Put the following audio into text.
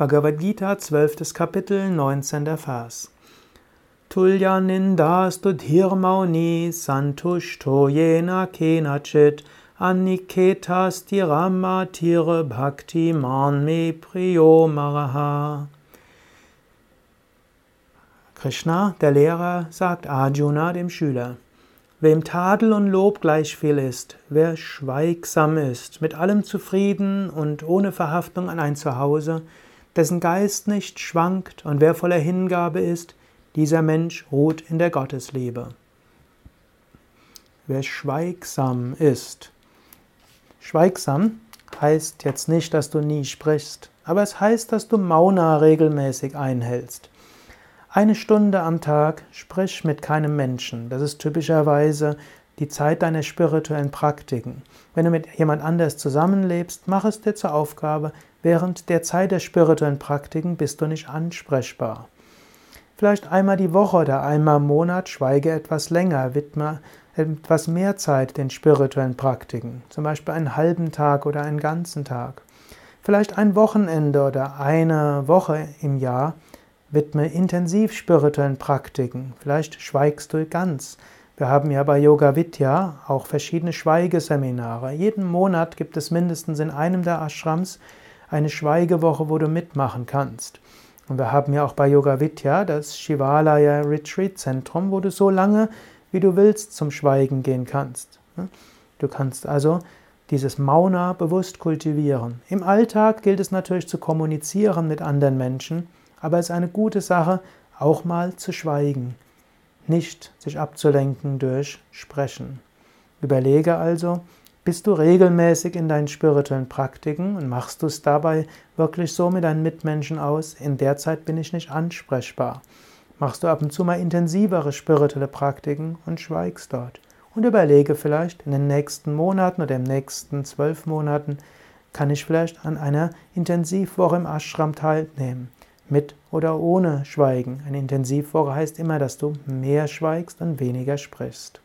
Bhagavad Gita, 12. Kapitel, 19. Vers. Tulya nindastu dhirmauni santushto yena kenachit aniketas tirama tire bhakti man me priyo maraha. Krishna, der Lehrer, sagt Arjuna, dem Schüler, Wem Tadel und Lob gleich viel ist, wer schweigsam ist, mit allem zufrieden und ohne Verhaftung an ein Zuhause, dessen Geist nicht schwankt und wer voller Hingabe ist, dieser Mensch ruht in der Gottesliebe. Wer schweigsam ist. Schweigsam heißt jetzt nicht, dass du nie sprichst, aber es heißt, dass du Mauna regelmäßig einhältst. Eine Stunde am Tag sprich mit keinem Menschen. Das ist typischerweise die Zeit deiner spirituellen Praktiken. Wenn du mit jemand anders zusammenlebst, mach es dir zur Aufgabe, während der Zeit der spirituellen Praktiken bist du nicht ansprechbar. Vielleicht einmal die Woche oder einmal im Monat schweige etwas länger, widme etwas mehr Zeit den spirituellen Praktiken, zum Beispiel einen halben Tag oder einen ganzen Tag. Vielleicht ein Wochenende oder eine Woche im Jahr widme intensiv spirituellen Praktiken. Vielleicht schweigst du ganz. Wir haben ja bei Yoga Vidya auch verschiedene Schweigeseminare. Jeden Monat gibt es mindestens in einem der Ashrams eine Schweigewoche, wo du mitmachen kannst. Und wir haben ja auch bei Yoga Vidya das Shivalaya Retreat Zentrum, wo du so lange, wie du willst, zum Schweigen gehen kannst. Du kannst also dieses Mauna bewusst kultivieren. Im Alltag gilt es natürlich zu kommunizieren mit anderen Menschen, aber es ist eine gute Sache, auch mal zu schweigen nicht sich abzulenken durch Sprechen. Überlege also, bist du regelmäßig in deinen spirituellen Praktiken und machst du es dabei wirklich so mit deinen Mitmenschen aus? In der Zeit bin ich nicht ansprechbar. Machst du ab und zu mal intensivere spirituelle Praktiken und schweigst dort. Und überlege vielleicht in den nächsten Monaten oder im nächsten zwölf Monaten, kann ich vielleicht an einer Intensivwoche im Ashram teilnehmen mit oder ohne Schweigen. Eine Intensivwoche heißt immer, dass du mehr schweigst und weniger sprichst.